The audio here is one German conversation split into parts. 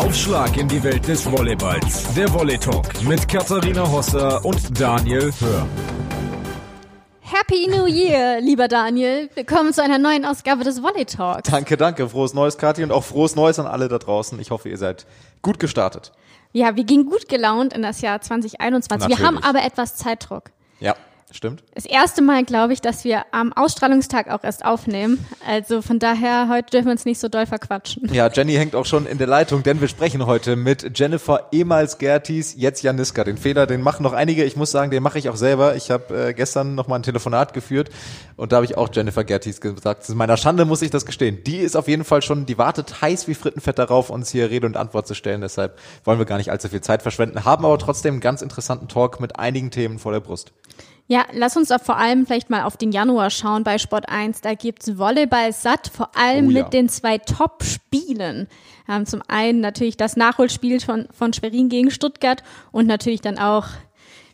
Aufschlag in die Welt des Volleyballs. Der Volley Talk mit Katharina Hosser und Daniel Hör. Happy New Year, lieber Daniel. Willkommen zu einer neuen Ausgabe des Volley Talks. Danke, danke. Frohes Neues, Kathi, und auch frohes Neues an alle da draußen. Ich hoffe, ihr seid gut gestartet. Ja, wir gehen gut gelaunt in das Jahr 2021. Natürlich. Wir haben aber etwas Zeitdruck. Ja, stimmt. Das erste Mal, glaube ich, dass wir am Ausstrahlungstag auch erst aufnehmen. Also von daher, heute dürfen wir uns nicht so doll verquatschen. Ja, Jenny hängt auch schon in der Leitung, denn wir sprechen heute mit Jennifer ehemals Gertis, jetzt Janiska. Den Fehler, den machen noch einige. Ich muss sagen, den mache ich auch selber. Ich habe äh, gestern noch mal ein Telefonat geführt und da habe ich auch Jennifer Gertis gesagt. Zu meiner Schande muss ich das gestehen. Die ist auf jeden Fall schon, die wartet heiß wie Frittenfett darauf, uns hier Rede und Antwort zu stellen. Deshalb wollen wir gar nicht allzu viel Zeit verschwenden, haben aber trotzdem einen ganz interessanten Talk mit einigen Themen vor der Brust. Ja, lass uns auch vor allem vielleicht mal auf den Januar schauen bei Sport 1. Da gibt's Volleyball satt, vor allem Oh ja. mit den zwei Top-Spielen. Haben zum einen natürlich das Nachholspiel von, von Schwerin gegen Stuttgart und natürlich dann auch,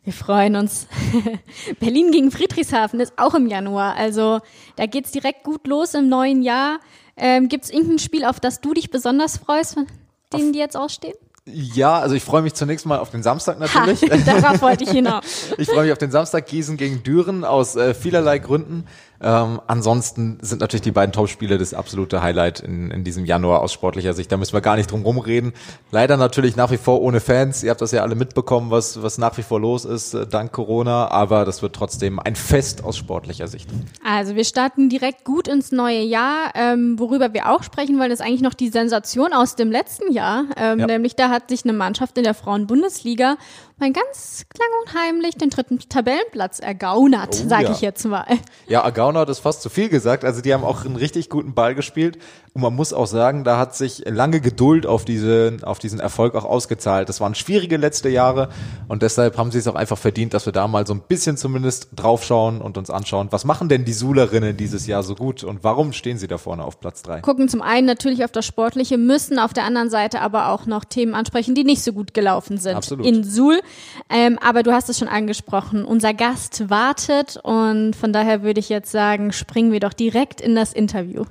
wir freuen uns, Berlin gegen Friedrichshafen ist auch im Januar. Also da geht's direkt gut los im neuen Jahr. Ähm, gibt's irgendein Spiel, auf das du dich besonders freust, von denen die jetzt ausstehen? Ja, also ich freue mich zunächst mal auf den Samstag natürlich. Ha, darauf wollte ich hinaus. Ich freue mich auf den Samstag Gießen gegen Düren aus äh, vielerlei Gründen. Ähm, ansonsten sind natürlich die beiden Topspiele das absolute Highlight in, in diesem Januar aus sportlicher Sicht. Da müssen wir gar nicht drum rumreden. Leider natürlich nach wie vor ohne Fans. Ihr habt das ja alle mitbekommen, was, was nach wie vor los ist, äh, dank Corona. Aber das wird trotzdem ein Fest aus sportlicher Sicht. Also wir starten direkt gut ins neue Jahr. Ähm, worüber wir auch sprechen wollen, ist eigentlich noch die Sensation aus dem letzten Jahr. Ähm, Ja. Nämlich da hat sich eine Mannschaft in der Frauenbundesliga mal ganz klang und heimlich den dritten Tabellenplatz ergaunert, Oh sage ja. ich jetzt mal. Ja, Agauner hat es fast zu viel gesagt. Also die haben auch einen richtig guten Ball gespielt. Und man muss auch sagen, da hat sich lange Geduld auf, diese, auf diesen Erfolg auch ausgezahlt. Das waren schwierige letzte Jahre und deshalb haben sie es auch einfach verdient, dass wir da mal so ein bisschen zumindest draufschauen und uns anschauen, was machen denn die Sulerinnen dieses Jahr so gut und warum stehen sie da vorne auf Platz drei? Gucken zum einen natürlich auf das Sportliche, müssen auf der anderen Seite aber auch noch Themen ansprechen, die nicht so gut gelaufen sind Absolut. in Suhl. Ähm, aber du hast es schon angesprochen, unser Gast wartet und von daher würde ich jetzt sagen, springen wir doch direkt in das Interview.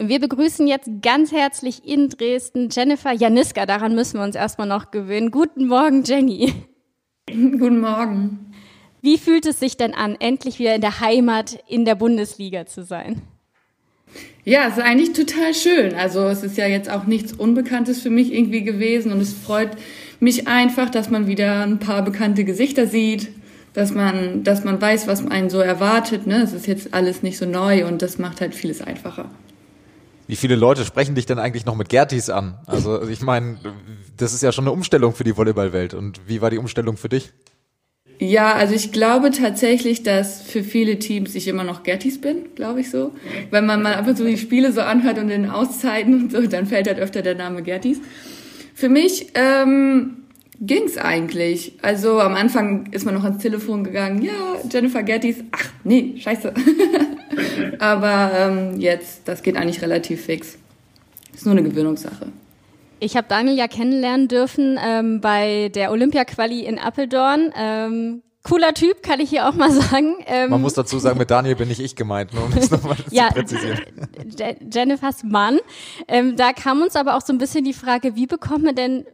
Wir begrüßen jetzt ganz herzlich in Dresden Jennifer Janiska. Daran müssen wir uns erstmal noch gewöhnen. Guten Morgen, Jenny. Guten Morgen. Wie fühlt es sich denn an, endlich wieder in der Heimat in der Bundesliga zu sein? Ja, es ist eigentlich total schön. Also es ist ja jetzt auch nichts Unbekanntes für mich irgendwie gewesen und es freut mich einfach, dass man wieder ein paar bekannte Gesichter sieht, dass man, dass man weiß, was einen so erwartet. Ne? Es ist jetzt alles nicht so neu und das macht halt vieles einfacher. Wie viele Leute sprechen dich denn eigentlich noch mit Gertis an? Also ich meine, das ist ja schon eine Umstellung für die Volleyballwelt. Und wie war die Umstellung für dich? Ja, also ich glaube tatsächlich, dass für viele Teams ich immer noch Gertis bin, glaube ich so. Wenn man mal ab und zu die Spiele so anhört und in Auszeiten und so, dann fällt halt öfter der Name Gertis. Für mich ähm, ging's eigentlich. Also am Anfang ist man noch ans Telefon gegangen, ja, Jennifer Gertis, ach nee, scheiße. Aber ähm, jetzt, das geht eigentlich relativ fix. Ist nur eine Gewöhnungssache. Ich habe Daniel ja kennenlernen dürfen ähm, bei der Olympia-Quali in Apeldoorn. Ähm, cooler Typ, kann ich hier auch mal sagen. Ähm, Man muss dazu sagen, mit Daniel bin nicht ich gemeint, nur um das nochmal ja, zu präzisieren. Je- Jennifers Mann. Ähm, da kam uns aber auch so ein bisschen die Frage, wie bekommt man denn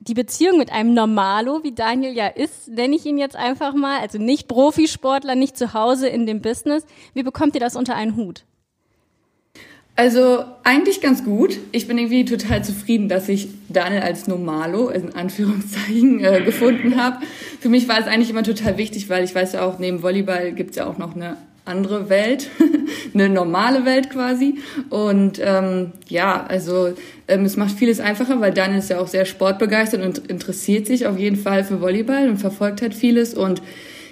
die Beziehung mit einem Normalo, wie Daniel ja ist, nenne ich ihn jetzt einfach mal, also nicht Profisportler, nicht zu Hause in dem Business. Wie bekommt ihr das unter einen Hut? Also eigentlich ganz gut. Ich bin irgendwie total zufrieden, dass ich Daniel als Normalo in Anführungszeichen äh, gefunden habe. Für mich war es eigentlich immer total wichtig, weil ich weiß ja auch, neben Volleyball gibt's ja auch noch eine andere Welt, eine normale Welt quasi. Und ähm, ja, also ähm, es macht vieles einfacher, weil Daniel ist ja auch sehr sportbegeistert und interessiert sich auf jeden Fall für Volleyball und verfolgt halt vieles. Und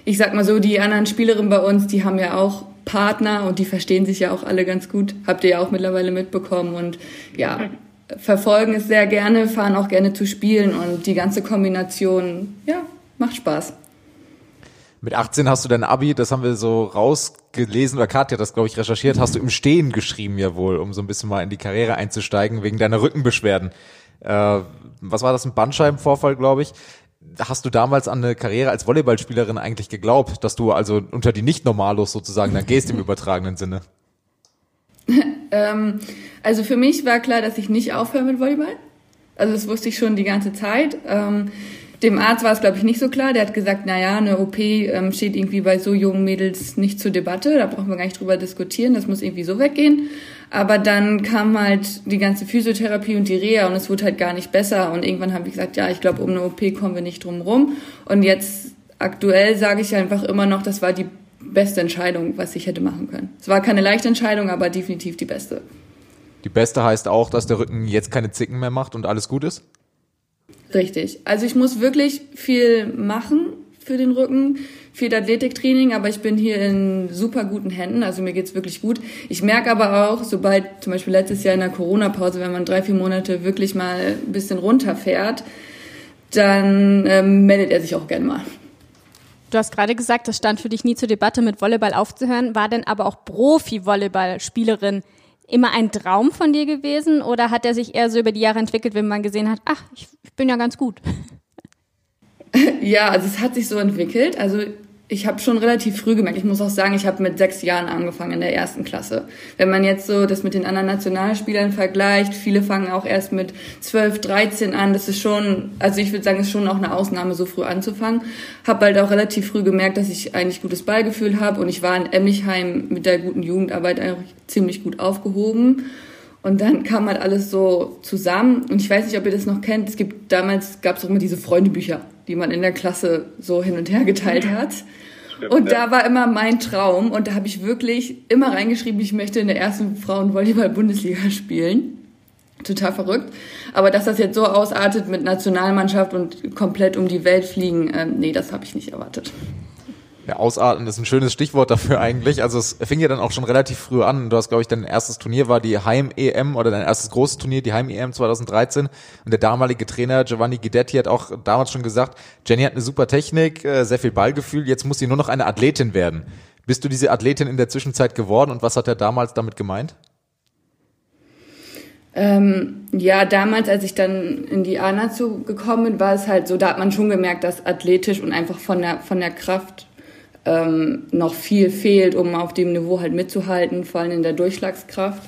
ich sag mal so, die anderen Spielerinnen bei uns, die haben ja auch Partner und die verstehen sich ja auch alle ganz gut. Habt ihr ja auch mittlerweile mitbekommen und ja, verfolgen es sehr gerne, fahren auch gerne zu spielen und die ganze Kombination, ja, macht Spaß. Mit 18 hast du dein Abi, das haben wir so rausgelesen, oder Katja hat das, glaube ich, recherchiert, hast du im Stehen geschrieben ja wohl, um so ein bisschen mal in die Karriere einzusteigen, wegen deiner Rückenbeschwerden. Äh, was war das, ein Bandscheibenvorfall, glaube ich. Hast du damals an eine Karriere als Volleyballspielerin eigentlich geglaubt, dass du also unter die Nicht-Normalos sozusagen dann gehst im übertragenen Sinne? Ähm, also für mich war klar, dass ich nicht aufhöre mit Volleyball. Also das wusste ich schon die ganze Zeit. Ähm, dem Arzt war es, glaube ich, nicht so klar. Der hat gesagt, na ja, eine OP ähm, steht irgendwie bei so jungen Mädels nicht zur Debatte. Da brauchen wir gar nicht drüber diskutieren. Das muss irgendwie so weggehen. Aber dann kam halt die ganze Physiotherapie und die Reha und es wurde halt gar nicht besser. Und irgendwann habe ich gesagt, ja, ich glaube, um eine OP kommen wir nicht drum rum. Und jetzt aktuell sage ich einfach immer noch, das war die beste Entscheidung, was ich hätte machen können. Es war keine leichte Entscheidung, aber definitiv die beste. Die beste heißt auch, dass der Rücken jetzt keine Zicken mehr macht und alles gut ist? Richtig. Also ich muss wirklich viel machen für den Rücken, viel Athletiktraining, aber ich bin hier in super guten Händen, also mir geht's wirklich gut. Ich merke aber auch, sobald zum Beispiel letztes Jahr in der Corona-Pause, wenn man drei, vier Monate wirklich mal ein bisschen runterfährt, dann ähm, meldet er sich auch gerne mal. Du hast gerade gesagt, das stand für dich nie zur Debatte, mit Volleyball aufzuhören. War denn aber auch Profi-Volleyball-Spielerin immer ein Traum von dir gewesen oder hat er sich eher so über die Jahre entwickelt, wenn man gesehen hat, ach, ich bin ja ganz gut? Ja, also es hat sich so entwickelt. Also ich habe schon relativ früh gemerkt, ich muss auch sagen, ich habe mit sechs Jahren angefangen in der ersten Klasse. Wenn man jetzt so das mit den anderen Nationalspielern vergleicht, viele fangen auch erst mit 12, 13 an. Das ist schon, also ich würde sagen, ist schon auch eine Ausnahme, so früh anzufangen. Habe halt auch relativ früh gemerkt, dass ich eigentlich gutes Ballgefühl habe und ich war in Emmichheim mit der guten Jugendarbeit eigentlich ziemlich gut aufgehoben. Und dann kam halt alles so zusammen. Und ich weiß nicht, ob ihr das noch kennt. Es gibt damals gab es auch immer diese Freundebücher, die man in der Klasse so hin und her geteilt hat. Und da war immer mein Traum und da habe ich wirklich immer reingeschrieben, ich möchte in der ersten Frauenvolleyball-Bundesliga spielen. Total verrückt. Aber dass das jetzt so ausartet mit Nationalmannschaft und komplett um die Welt fliegen, ähm, nee, das habe ich nicht erwartet. Ja, ausarten ist ein schönes Stichwort dafür eigentlich. Also es fing ja dann auch schon relativ früh an. Du hast, glaube ich, dein erstes Turnier war die Heim-EM oder dein erstes großes Turnier, die Heim-EM 2013. Und der damalige Trainer Giovanni Guidetti hat auch damals schon gesagt, Jenny hat eine super Technik, äh, sehr viel Ballgefühl, jetzt muss sie nur noch eine Athletin werden. Bist du diese Athletin in der Zwischenzeit geworden und was hat er damals damit gemeint? Ähm, ja, damals, als ich dann in die ANA gekommen bin, war es halt so, da hat man schon gemerkt, dass athletisch und einfach von der, von der Kraft ähm, noch viel fehlt, um auf dem Niveau halt mitzuhalten, vor allem in der Durchschlagskraft.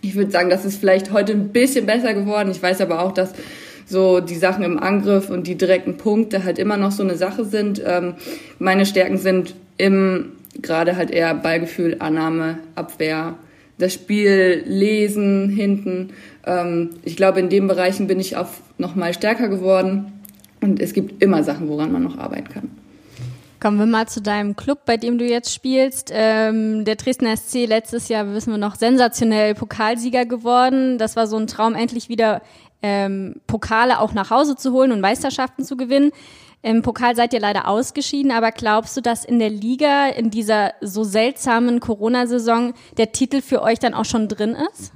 Ich würde sagen, das ist vielleicht heute ein bisschen besser geworden. Ich weiß aber auch, dass so die Sachen im Angriff und die direkten Punkte halt immer noch so eine Sache sind. Ähm, meine Stärken sind im gerade halt eher Ballgefühl, Annahme, Abwehr, das Spiel lesen hinten. Ähm, ich glaube, in den Bereichen bin ich auch noch mal stärker geworden. Und es gibt immer Sachen, woran man noch arbeiten kann. Kommen wir mal zu deinem Club, bei dem du jetzt spielst. Ähm, der Dresdner SC letztes Jahr, wissen wir noch, sensationell Pokalsieger geworden. Das war so ein Traum, endlich wieder ähm, Pokale auch nach Hause zu holen und Meisterschaften zu gewinnen. Im Pokal seid ihr leider ausgeschieden, aber glaubst du, dass in der Liga in dieser so seltsamen Corona-Saison der Titel für euch dann auch schon drin ist?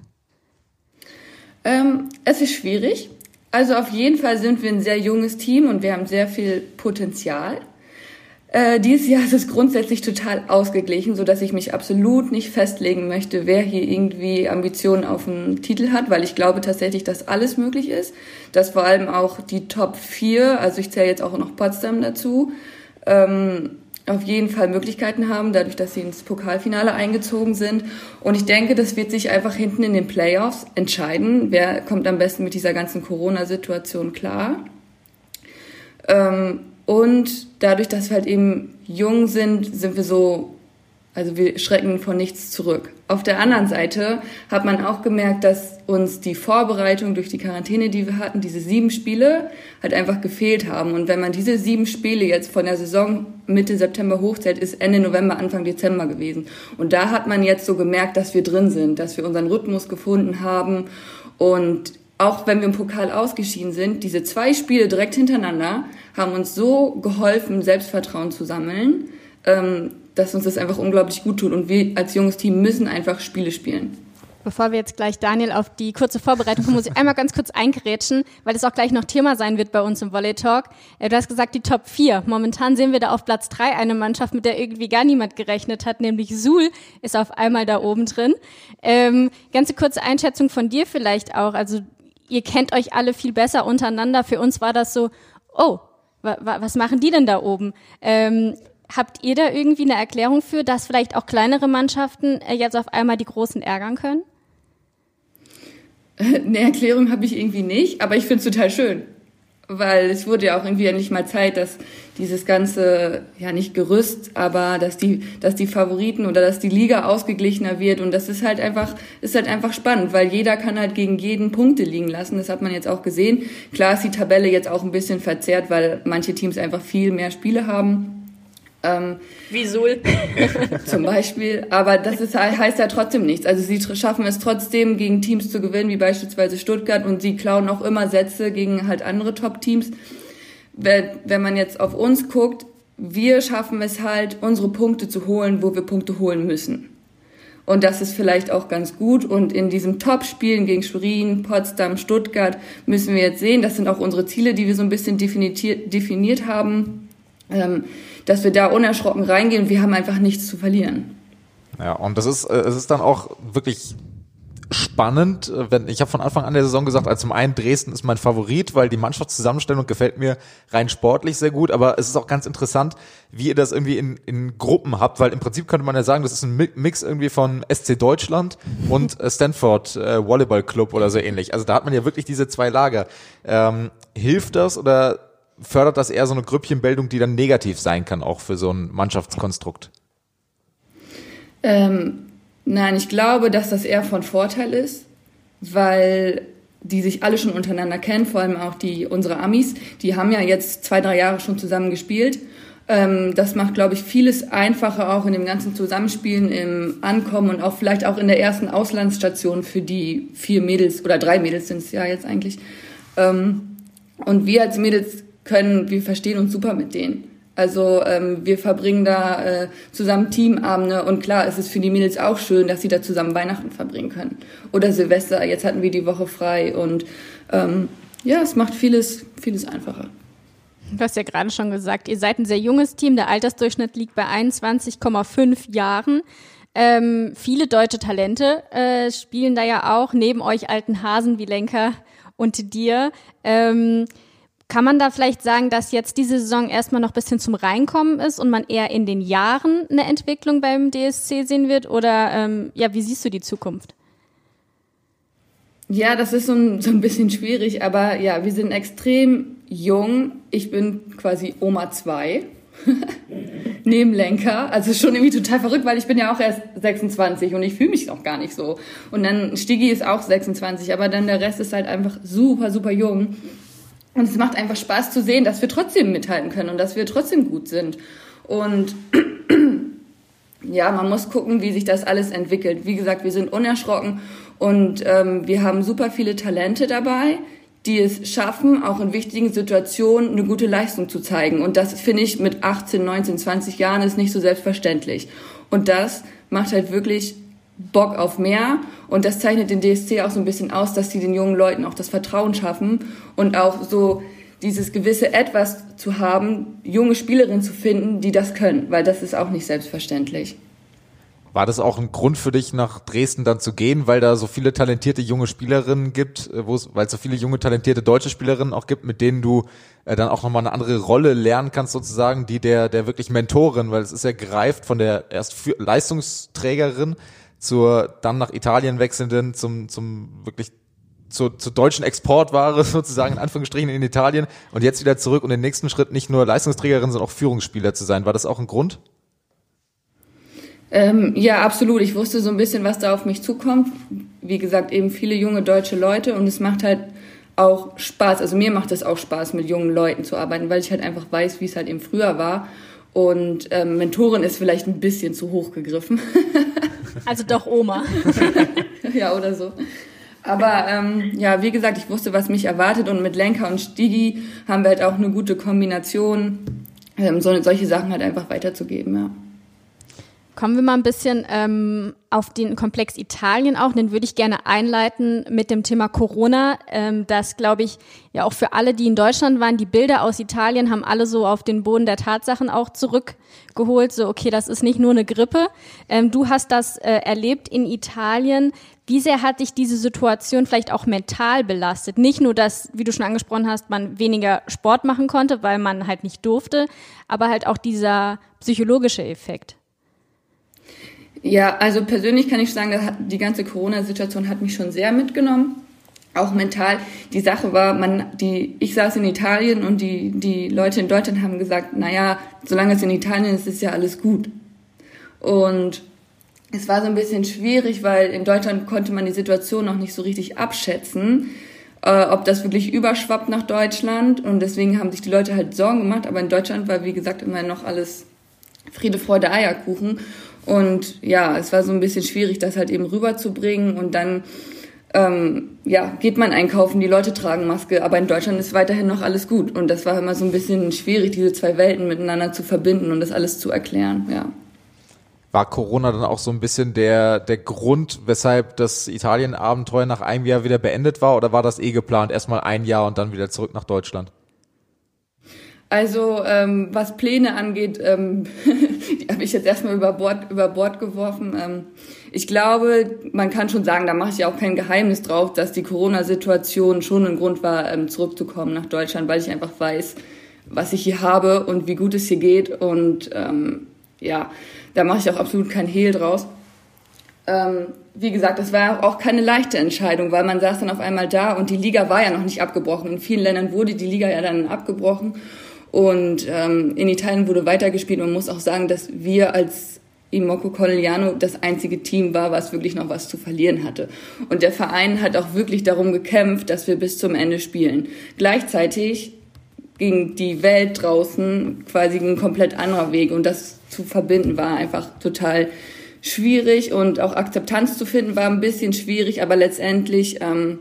Ähm, es ist schwierig. Also auf jeden Fall sind wir ein sehr junges Team und wir haben sehr viel Potenzial. Äh, dieses Jahr ist es grundsätzlich total ausgeglichen, so dass ich mich absolut nicht festlegen möchte, wer hier irgendwie Ambitionen auf den Titel hat, weil ich glaube tatsächlich, dass alles möglich ist, dass vor allem auch die Top 4, also ich zähle jetzt auch noch Potsdam dazu, ähm, auf jeden Fall Möglichkeiten haben, dadurch, dass sie ins Pokalfinale eingezogen sind. Und ich denke, das wird sich einfach hinten in den Playoffs entscheiden, wer kommt am besten mit dieser ganzen Corona-Situation klar. Ähm, und dadurch, dass wir halt eben jung sind, sind wir so, also wir schrecken von nichts zurück. Auf der anderen Seite hat man auch gemerkt, dass uns die Vorbereitung durch die Quarantäne, die wir hatten, diese sieben Spiele, halt einfach gefehlt haben. Und wenn man diese sieben Spiele jetzt von der Saison Mitte September hochzählt, ist Ende November, Anfang Dezember gewesen. Und da hat man jetzt so gemerkt, dass wir drin sind, dass wir unseren Rhythmus gefunden haben und auch wenn wir im Pokal ausgeschieden sind, diese zwei Spiele direkt hintereinander haben uns so geholfen, Selbstvertrauen zu sammeln, ähm, dass uns das einfach unglaublich gut tut. Und wir als junges Team müssen einfach Spiele spielen. Bevor wir jetzt gleich Daniel auf die kurze Vorbereitung kommen, muss ich einmal ganz kurz eingerätschen, weil es auch gleich noch Thema sein wird bei uns im Volley Talk. Äh, du hast gesagt, die Top 4. Momentan sehen wir da auf Platz 3 eine Mannschaft, mit der irgendwie gar niemand gerechnet hat, nämlich Suhl ist auf einmal da oben drin. Ähm, ganze kurze Einschätzung von dir vielleicht auch. Also ihr kennt euch alle viel besser untereinander. Für uns war das so, oh, wa, wa, was machen die denn da oben? Ähm, habt ihr da irgendwie eine Erklärung für, dass vielleicht auch kleinere Mannschaften äh, jetzt auf einmal die Großen ärgern können? Eine Erklärung habe ich irgendwie nicht, aber ich finde es total schön weil es wurde ja auch irgendwie endlich mal Zeit, dass dieses ganze, ja nicht Gerüst, aber dass die, dass die Favoriten oder dass die Liga ausgeglichener wird und das ist halt einfach, ist halt einfach spannend, weil jeder kann halt gegen jeden Punkte liegen lassen. Das hat man jetzt auch gesehen. Klar ist die Tabelle jetzt auch ein bisschen verzerrt, weil manche Teams einfach viel mehr Spiele haben. Ähm, Wie Sul. zum Beispiel. Aber das ist, heißt ja trotzdem nichts. Also sie schaffen es trotzdem, gegen Teams zu gewinnen, wie beispielsweise Stuttgart. Und sie klauen auch immer Sätze gegen halt andere Top-Teams. Wenn man jetzt auf uns guckt, wir schaffen es halt, unsere Punkte zu holen, wo wir Punkte holen müssen. Und das ist vielleicht auch ganz gut. Und in diesen Top-Spielen gegen Schwerin, Potsdam, Stuttgart müssen wir jetzt sehen, das sind auch unsere Ziele, die wir so ein bisschen definiert haben. Ähm, dass wir da unerschrocken reingehen. Wir haben einfach nichts zu verlieren. Ja, und das ist, äh, es ist dann auch wirklich spannend, äh, wenn ich habe von Anfang an der Saison gesagt, also zum einen Dresden ist mein Favorit, weil die Mannschaftszusammenstellung gefällt mir rein sportlich sehr gut, aber es ist auch ganz interessant, wie ihr das irgendwie in, in Gruppen habt, weil im Prinzip könnte man ja sagen, das ist ein Mix irgendwie von SC Deutschland und äh, Stanford äh, Volleyball Club oder so ähnlich. Also da hat man ja wirklich diese zwei Lager. Ähm, hilft das oder fördert das eher so eine Grüppchenbildung, die dann negativ sein kann, auch für so ein Mannschaftskonstrukt? Ähm, nein, ich glaube, dass das eher von Vorteil ist, weil die sich alle schon untereinander kennen, vor allem auch die unsere Amis, die haben ja jetzt zwei, drei Jahre schon zusammen gespielt. Ähm, das macht, glaube ich, vieles einfacher auch in dem ganzen Zusammenspielen, im Ankommen und auch vielleicht auch in der ersten Auslandsstation für die vier Mädels oder drei Mädels sind es ja jetzt eigentlich. Ähm, und wir als Mädels können, wir verstehen uns super mit denen. Also ähm, wir verbringen da äh, zusammen Teamabende und klar ist es für die Mädels auch schön, dass sie da zusammen Weihnachten verbringen können. Oder Silvester, jetzt hatten wir die Woche frei und ähm, ja, es macht vieles, vieles einfacher. Du hast ja gerade schon gesagt, ihr seid ein sehr junges Team, der Altersdurchschnitt liegt bei 21,5 Jahren. Ähm, viele deutsche Talente äh, spielen da ja auch, neben euch alten Hasen wie Lenker und dir. Ähm, kann man da vielleicht sagen, dass jetzt diese Saison erstmal noch ein bisschen zum Reinkommen ist und man eher in den Jahren eine Entwicklung beim DSC sehen wird? Oder ähm, ja, wie siehst du die Zukunft? Ja, das ist so ein, so ein bisschen schwierig, aber ja, wir sind extrem jung. Ich bin quasi Oma 2. Nebenlenker. Also schon irgendwie total verrückt, weil ich bin ja auch erst 26 und ich fühle mich noch gar nicht so. Und dann Stigi ist auch 26, aber dann der Rest ist halt einfach super, super jung. Und es macht einfach Spaß zu sehen, dass wir trotzdem mithalten können und dass wir trotzdem gut sind. Und ja, man muss gucken, wie sich das alles entwickelt. Wie gesagt, wir sind unerschrocken und ähm, wir haben super viele Talente dabei, die es schaffen, auch in wichtigen Situationen eine gute Leistung zu zeigen. Und das finde ich mit 18, 19, 20 Jahren ist nicht so selbstverständlich. Und das macht halt wirklich Bock auf mehr. Und das zeichnet den DSC auch so ein bisschen aus, dass sie den jungen Leuten auch das Vertrauen schaffen und auch so dieses gewisse Etwas zu haben, junge Spielerinnen zu finden, die das können, weil das ist auch nicht selbstverständlich. War das auch ein Grund für dich, nach Dresden dann zu gehen, weil da so viele talentierte junge Spielerinnen gibt, äh, weil es so viele junge talentierte deutsche Spielerinnen auch gibt, mit denen du äh, dann auch nochmal eine andere Rolle lernen kannst, sozusagen, die der, der wirklich Mentorin, weil es ist ja gereift von der erst Leistungsträgerin zur dann nach Italien wechselnden, zum, zum wirklich zur, zur deutschen Exportware sozusagen in Anführungsstrichen in Italien und jetzt wieder zurück und den nächsten Schritt nicht nur Leistungsträgerin, sondern auch Führungsspieler zu sein. War das auch ein Grund? Ähm, ja, absolut. Ich wusste so ein bisschen, was da auf mich zukommt. Wie gesagt, eben viele junge deutsche Leute und es macht halt auch Spaß. Also mir macht es auch Spaß, mit jungen Leuten zu arbeiten, weil ich halt einfach weiß, wie es halt eben früher war. Und ähm, Mentorin ist vielleicht ein bisschen zu hoch gegriffen. Also doch Oma. ja, oder so. Aber ähm, ja, wie gesagt, ich wusste, was mich erwartet und mit Lenker und Stigi haben wir halt auch eine gute Kombination, ähm, so, solche Sachen halt einfach weiterzugeben, ja. Kommen wir mal ein bisschen ähm, auf den Komplex Italien auch. Den würde ich gerne einleiten mit dem Thema Corona. Ähm, das glaube ich ja auch für alle, die in Deutschland waren, die Bilder aus Italien haben alle so auf den Boden der Tatsachen auch zurückgeholt. So, okay, das ist nicht nur eine Grippe. Ähm, du hast das äh, erlebt in Italien. Wie sehr hat dich diese Situation vielleicht auch mental belastet? Nicht nur, dass, wie du schon angesprochen hast, man weniger Sport machen konnte, weil man halt nicht durfte, aber halt auch dieser psychologische Effekt. Ja, also persönlich kann ich sagen, die ganze Corona-Situation hat mich schon sehr mitgenommen. auch mental. Die Sache war, man, die, ich saß in Italien und die, die Leute in Deutschland haben gesagt, naja, solange es in Italien ist, ist ja alles gut. Und es war so ein bisschen schwierig, weil in Deutschland konnte man die Situation noch nicht so richtig abschätzen, äh, ob das wirklich überschwappt nach Deutschland. Und deswegen haben sich die Leute halt Sorgen gemacht. Aber in Deutschland war, wie gesagt, immer noch alles Friede, Freude, Eierkuchen. Und ja, es war so ein bisschen schwierig, das halt eben rüberzubringen. Und dann ähm, ja, geht man einkaufen, die Leute tragen Maske, aber in Deutschland ist weiterhin noch alles gut. Und das war immer so ein bisschen schwierig, diese zwei Welten miteinander zu verbinden und das alles zu erklären, ja. War Corona dann auch so ein bisschen der, der Grund, weshalb das Italien-Abenteuer nach einem Jahr wieder beendet war? Oder war das eh geplant, erstmal ein Jahr und dann wieder zurück nach Deutschland? Also ähm, was Pläne angeht, ähm, die habe ich jetzt erstmal über Bord, über Bord geworfen. Ähm, ich glaube, man kann schon sagen, da mache ich ja auch kein Geheimnis drauf, dass die Corona-Situation schon ein Grund war, ähm, zurückzukommen nach Deutschland, weil ich einfach weiß, was ich hier habe und wie gut es hier geht. Und ähm, ja, da mache ich auch absolut kein Hehl draus. Ähm, wie gesagt, das war auch keine leichte Entscheidung, weil man saß dann auf einmal da und die Liga war ja noch nicht abgebrochen. In vielen Ländern wurde die Liga ja dann abgebrochen und ähm, in Italien wurde weitergespielt. Man muss auch sagen, dass wir als Immoco Corneliano das einzige Team war, was wirklich noch was zu verlieren hatte. Und der Verein hat auch wirklich darum gekämpft, dass wir bis zum Ende spielen. Gleichzeitig ging die Welt draußen quasi ein komplett anderer Weg und das zu verbinden war einfach total schwierig und auch Akzeptanz zu finden war ein bisschen schwierig, aber letztendlich ähm,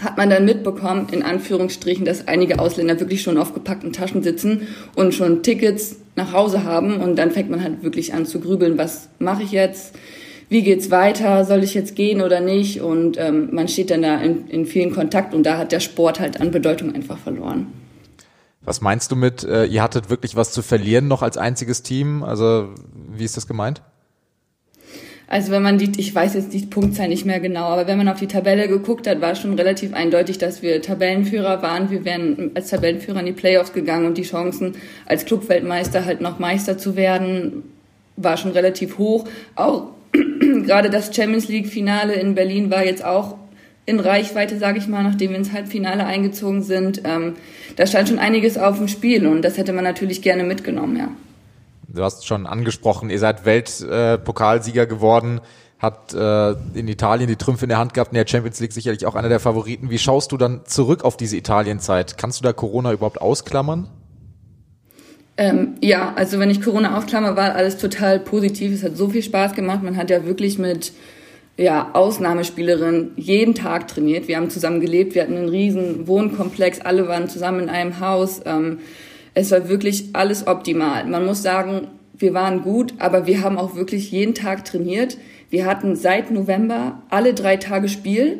hat man dann mitbekommen, in Anführungsstrichen, dass einige Ausländer wirklich schon auf gepackten Taschen sitzen und schon Tickets nach Hause haben. Und dann fängt man halt wirklich an zu grübeln, was mache ich jetzt? Wie geht's weiter? Soll ich jetzt gehen oder nicht? Und ähm, man steht dann da in, in vielen Kontakt und da hat der Sport halt an Bedeutung einfach verloren. Was meinst du mit, äh, ihr hattet wirklich was zu verlieren noch als einziges Team? Also wie ist das gemeint? Also wenn man die, ich weiß jetzt die Punktzahl nicht mehr genau, aber wenn man auf die Tabelle geguckt hat, war schon relativ eindeutig, dass wir Tabellenführer waren. Wir wären als Tabellenführer in die Playoffs gegangen und die Chancen als Clubweltmeister halt noch Meister zu werden, war schon relativ hoch. Auch gerade das Champions League Finale in Berlin war jetzt auch in Reichweite, sage ich mal, nachdem wir ins Halbfinale eingezogen sind. Ähm, da stand schon einiges auf dem Spiel und das hätte man natürlich gerne mitgenommen, ja du hast schon angesprochen, ihr seid Weltpokalsieger geworden, hat äh, in Italien die Trümpfe in der Hand gehabt, in der Champions League sicherlich auch einer der Favoriten. Wie schaust du dann zurück auf diese Italienzeit? Kannst du da Corona überhaupt ausklammern? Ähm, ja, also wenn ich Corona ausklammer, war alles total positiv. Es hat so viel Spaß gemacht. Man hat ja wirklich mit ja, Ausnahmespielerin jeden Tag trainiert. Wir haben zusammen gelebt, wir hatten einen riesen Wohnkomplex, alle waren zusammen in einem Haus. Ähm, es war wirklich alles optimal. Man muss sagen, wir waren gut, aber wir haben auch wirklich jeden Tag trainiert. Wir hatten seit November alle drei Tage Spiel.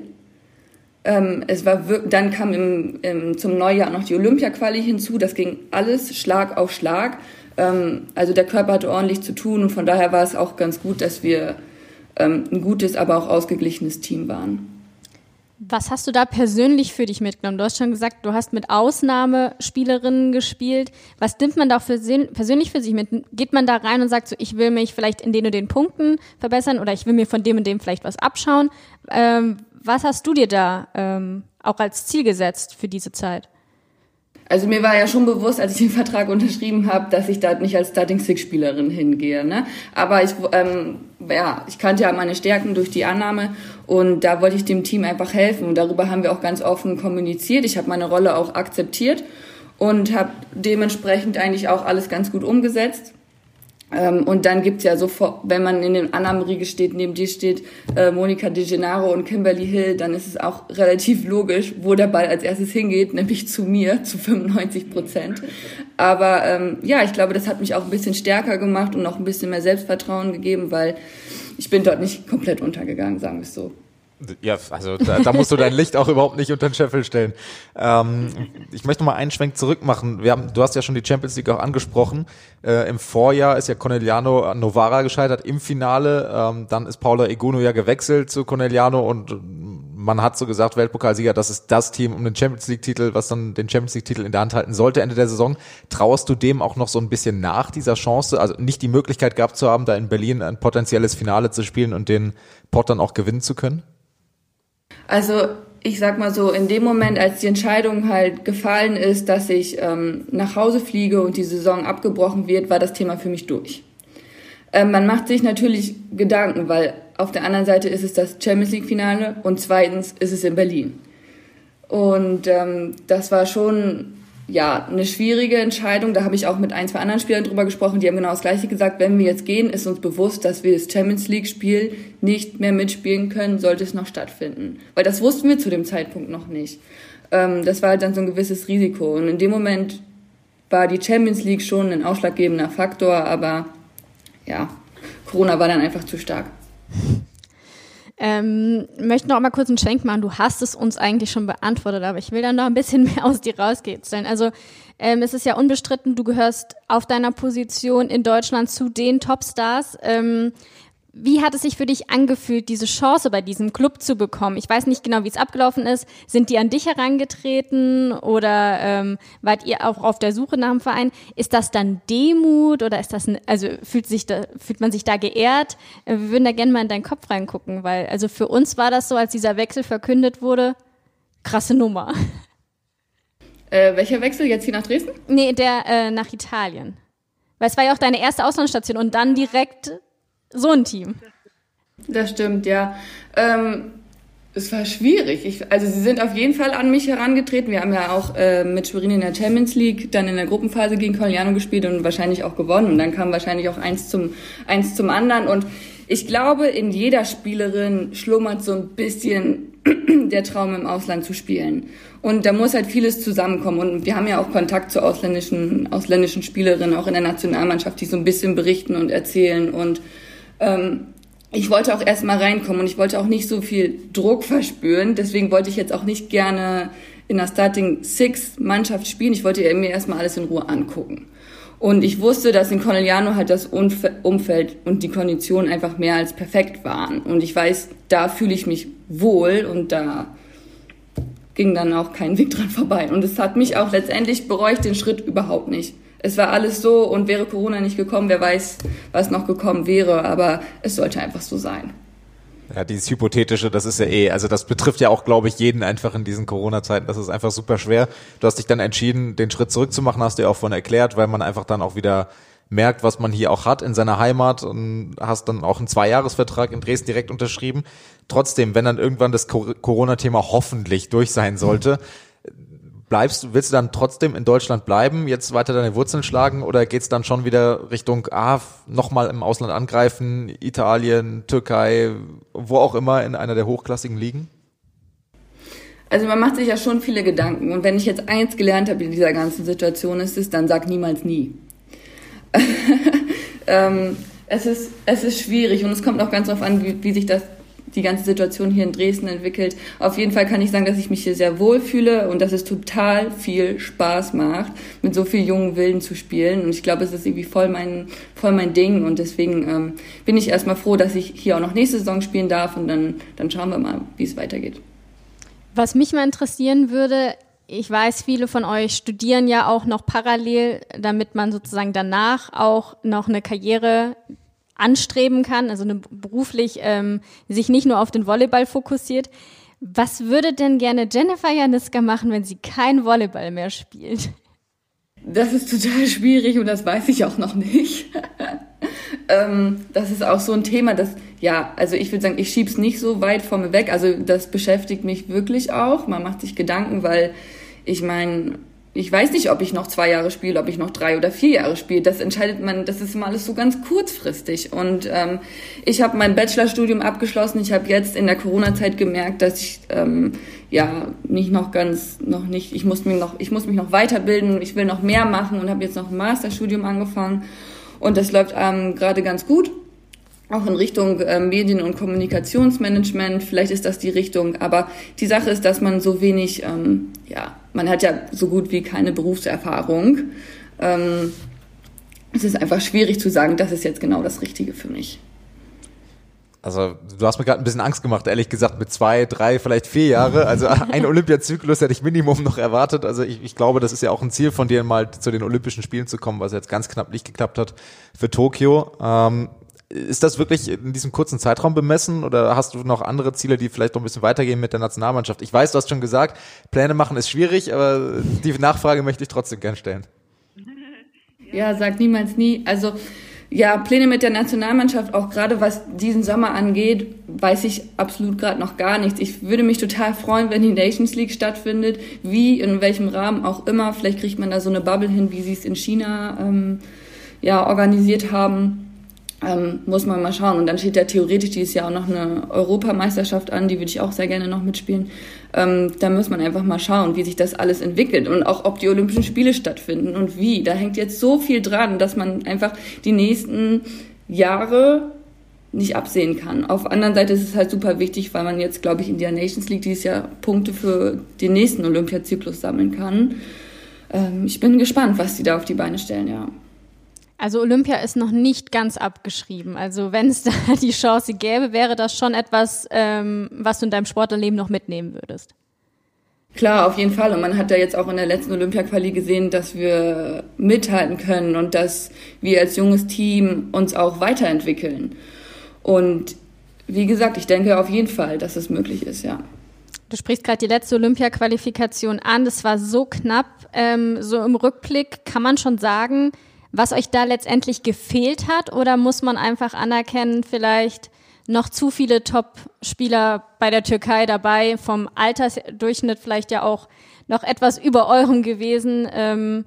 Ähm, es war dann kam im, im, zum Neujahr noch die Olympia-Quali hinzu. Das ging alles Schlag auf Schlag. Ähm, also der Körper hatte ordentlich zu tun und von daher war es auch ganz gut, dass wir ähm, ein gutes, aber auch ausgeglichenes Team waren. Was hast du da persönlich für dich mitgenommen? Du hast schon gesagt, du hast mit Ausnahmespielerinnen gespielt. Was nimmt man da für persönlich für sich mit? Geht man da rein und sagt so, ich will mich vielleicht in den und den Punkten verbessern oder ich will mir von dem und dem vielleicht was abschauen? Ähm, was hast du dir da ähm, auch als Ziel gesetzt für diese Zeit? Also mir war ja schon bewusst, als ich den Vertrag unterschrieben habe, dass ich da nicht als Starting Six Spielerin hingehe. Ne? Aber ich, ähm, ja, ich kannte ja meine Stärken durch die Annahme und da wollte ich dem Team einfach helfen. Und darüber haben wir auch ganz offen kommuniziert. Ich habe meine Rolle auch akzeptiert und habe dementsprechend eigentlich auch alles ganz gut umgesetzt. Ähm, und dann gibt's ja sofort, wenn man in den Annahmeriege steht, neben dir steht äh, Monika De Gennaro und Kimberly Hill, dann ist es auch relativ logisch, wo der Ball als erstes hingeht, nämlich zu mir, zu 95 Prozent. Aber ähm, ja, ich glaube, das hat mich auch ein bisschen stärker gemacht und auch ein bisschen mehr Selbstvertrauen gegeben, weil ich bin dort nicht komplett untergegangen, sagen wir es so. Ja, also da, da musst du dein Licht auch überhaupt nicht unter den Scheffel stellen. Ähm, ich möchte mal einen Schwenk zurück machen. Wir haben, du hast ja schon die Champions League auch angesprochen. Äh, Im Vorjahr ist ja Corneliano an Novara gescheitert im Finale. Ähm, dann ist Paula Eguno ja gewechselt zu Corneliano und man hat so gesagt, Weltpokalsieger, das ist das Team um den Champions League-Titel, was dann den Champions League-Titel in der Hand halten sollte Ende der Saison. Trauerst du dem auch noch so ein bisschen nach dieser Chance, also nicht die Möglichkeit gehabt zu haben, da in Berlin ein potenzielles Finale zu spielen und den Pot dann auch gewinnen zu können? Also ich sag mal so, in dem Moment, als die Entscheidung halt gefallen ist, dass ich ähm, nach Hause fliege und die Saison abgebrochen wird, war das Thema für mich durch. Ähm, man macht sich natürlich Gedanken, weil auf der anderen Seite ist es das Champions League Finale und zweitens ist es in Berlin. Und ähm, das war schon ja eine schwierige Entscheidung. Da habe ich auch mit ein, zwei anderen Spielern drüber gesprochen, die haben genau das Gleiche gesagt. Wenn wir jetzt gehen, ist uns bewusst, dass wir das Champions League Spiel nicht mehr mitspielen können, sollte es noch stattfinden. Weil das wussten wir zu dem Zeitpunkt noch nicht. Ähm, das war halt dann so ein gewisses Risiko. Und in dem Moment war die Champions League schon ein ausschlaggebender Faktor, aber ja, Corona war dann einfach zu stark. Ähm, möchte noch mal kurz einen Schwenk machen. Du hast es uns eigentlich schon beantwortet, aber ich will dann noch ein bisschen mehr aus dir rausgehen. Also ähm, es ist ja unbestritten, du gehörst auf deiner Position in Deutschland zu den Topstars. Ähm, wie hat es sich für dich angefühlt, diese Chance bei diesem Club zu bekommen? Ich weiß nicht genau, wie es abgelaufen ist. Sind die an dich herangetreten oder ähm, wart ihr auch auf der Suche nach dem Verein? Ist das dann Demut oder ist das, ein, also fühlt sich da, fühlt man sich da geehrt? Äh, wir würden da gerne mal in deinen Kopf reingucken, weil also für uns war das so, als dieser Wechsel verkündet wurde, krasse Nummer. Äh, welcher Wechsel jetzt hier nach Dresden? Nee, der äh, nach Italien. Weil es war ja auch deine erste Auslandsstation und dann direkt so ein Team. Das stimmt, ja. Ähm, es war schwierig. Ich, also sie sind auf jeden Fall an mich herangetreten. Wir haben ja auch äh, mit Schwerin in der Champions League dann in der Gruppenphase gegen Coliano gespielt und wahrscheinlich auch gewonnen. Und dann kam wahrscheinlich auch eins zum, eins zum anderen. Und ich glaube, in jeder Spielerin schlummert so ein bisschen der Traum im Ausland zu spielen. Und da muss halt vieles zusammenkommen. Und wir haben ja auch Kontakt zu ausländischen, ausländischen Spielerinnen, auch in der Nationalmannschaft, die so ein bisschen berichten und erzählen und ähm, ich wollte auch erstmal reinkommen und ich wollte auch nicht so viel Druck verspüren. Deswegen wollte ich jetzt auch nicht gerne in der Starting Six Mannschaft spielen. Ich wollte mir erstmal alles in Ruhe angucken. Und ich wusste, dass in Corneliano halt das Umfeld und die Konditionen einfach mehr als perfekt waren. Und ich weiß, da fühle ich mich wohl und da ging dann auch kein Weg dran vorbei. Und es hat mich auch letztendlich bereue ich den Schritt überhaupt nicht es war alles so und wäre Corona nicht gekommen, wer weiß, was noch gekommen wäre, aber es sollte einfach so sein. Ja, dieses Hypothetische, das ist ja eh, also das betrifft ja auch, glaube ich, jeden einfach in diesen Corona-Zeiten. Das ist einfach super schwer. Du hast dich dann entschieden, den Schritt zurückzumachen, hast du ja auch von erklärt, weil man einfach dann auch wieder merkt, was man hier auch hat in seiner Heimat und hast dann auch einen Zweijahresvertrag in Dresden direkt unterschrieben. Trotzdem, wenn dann irgendwann das Corona-Thema hoffentlich durch sein sollte, bleibst, willst du dann trotzdem in Deutschland bleiben, jetzt weiter deine Wurzeln schlagen oder geht's dann schon wieder Richtung, ah, nochmal im Ausland angreifen, Italien, Türkei, wo auch immer in einer der hochklassigen Ligen? Also man macht sich ja schon viele Gedanken und wenn ich jetzt eins gelernt habe in dieser ganzen Situation, ist es, dann sag niemals nie. ähm, es, ist, es ist schwierig und es kommt auch ganz darauf an, wie, wie sich das die ganze Situation hier in Dresden entwickelt. Auf jeden Fall kann ich sagen, dass ich mich hier sehr wohl fühle und dass es total viel Spaß macht, mit so vielen jungen Wilden zu spielen. Und ich glaube, es ist irgendwie voll mein, voll mein Ding. Und deswegen ähm, bin ich erstmal froh, dass ich hier auch noch nächste Saison spielen darf. Und dann, dann schauen wir mal, wie es weitergeht. Was mich mal interessieren würde, ich weiß, viele von euch studieren ja auch noch parallel, damit man sozusagen danach auch noch eine Karriere anstreben kann, also eine, beruflich ähm, sich nicht nur auf den Volleyball fokussiert. Was würde denn gerne Jennifer Janiska machen, wenn sie kein Volleyball mehr spielt? Das ist total schwierig und das weiß ich auch noch nicht. ähm, das ist auch so ein Thema, das, ja, also ich würde sagen, ich schieb's nicht so weit vor mir weg. Also das beschäftigt mich wirklich auch. Man macht sich Gedanken, weil ich meine, ich weiß nicht, ob ich noch zwei Jahre spiele, ob ich noch drei oder vier Jahre spiele. Das entscheidet man, das ist immer alles so ganz kurzfristig. Und ähm, ich habe mein Bachelorstudium abgeschlossen. Ich habe jetzt in der Corona-Zeit gemerkt, dass ich ähm, ja nicht noch ganz, noch nicht, ich muss mich noch, ich muss mich noch weiterbilden, ich will noch mehr machen und habe jetzt noch ein Masterstudium angefangen. Und das läuft ähm, gerade ganz gut auch in Richtung äh, Medien- und Kommunikationsmanagement. Vielleicht ist das die Richtung. Aber die Sache ist, dass man so wenig, ähm, ja, man hat ja so gut wie keine Berufserfahrung. Ähm, es ist einfach schwierig zu sagen, das ist jetzt genau das Richtige für mich. Also du hast mir gerade ein bisschen Angst gemacht, ehrlich gesagt, mit zwei, drei, vielleicht vier Jahre. Also ein Olympiazyklus hätte ich Minimum noch erwartet. Also ich, ich glaube, das ist ja auch ein Ziel von dir, mal zu den Olympischen Spielen zu kommen, was jetzt ganz knapp nicht geklappt hat für Tokio. Ähm, ist das wirklich in diesem kurzen Zeitraum bemessen oder hast du noch andere Ziele, die vielleicht noch ein bisschen weitergehen mit der Nationalmannschaft? Ich weiß, du hast schon gesagt, Pläne machen ist schwierig, aber die Nachfrage möchte ich trotzdem gern stellen. Ja, sag niemals nie. Also ja, Pläne mit der Nationalmannschaft, auch gerade was diesen Sommer angeht, weiß ich absolut gerade noch gar nichts. Ich würde mich total freuen, wenn die Nations League stattfindet, wie, in welchem Rahmen auch immer. Vielleicht kriegt man da so eine Bubble hin, wie sie es in China ähm, ja, organisiert haben. Ähm, muss man mal schauen. Und dann steht ja theoretisch dieses Jahr auch noch eine Europameisterschaft an, die würde ich auch sehr gerne noch mitspielen. Ähm, da muss man einfach mal schauen, wie sich das alles entwickelt und auch ob die Olympischen Spiele stattfinden und wie. Da hängt jetzt so viel dran, dass man einfach die nächsten Jahre nicht absehen kann. Auf der anderen Seite ist es halt super wichtig, weil man jetzt, glaube ich, in der Nations League dieses Jahr Punkte für den nächsten Olympiazyklus sammeln kann. Ähm, ich bin gespannt, was die da auf die Beine stellen, ja. Also Olympia ist noch nicht ganz abgeschrieben. Also wenn es da die Chance gäbe, wäre das schon etwas, ähm, was du in deinem Sportlerleben noch mitnehmen würdest. Klar, auf jeden Fall. Und man hat ja jetzt auch in der letzten Olympia-Quali gesehen, dass wir mithalten können und dass wir als junges Team uns auch weiterentwickeln. Und wie gesagt, ich denke auf jeden Fall, dass es möglich ist, ja. Du sprichst gerade die letzte Olympia-Qualifikation an. Das war so knapp. Ähm, so im Rückblick kann man schon sagen, was euch da letztendlich gefehlt hat? Oder muss man einfach anerkennen, vielleicht noch zu viele Top-Spieler bei der Türkei dabei, vom Altersdurchschnitt vielleicht ja auch noch etwas über eurem gewesen? Ähm,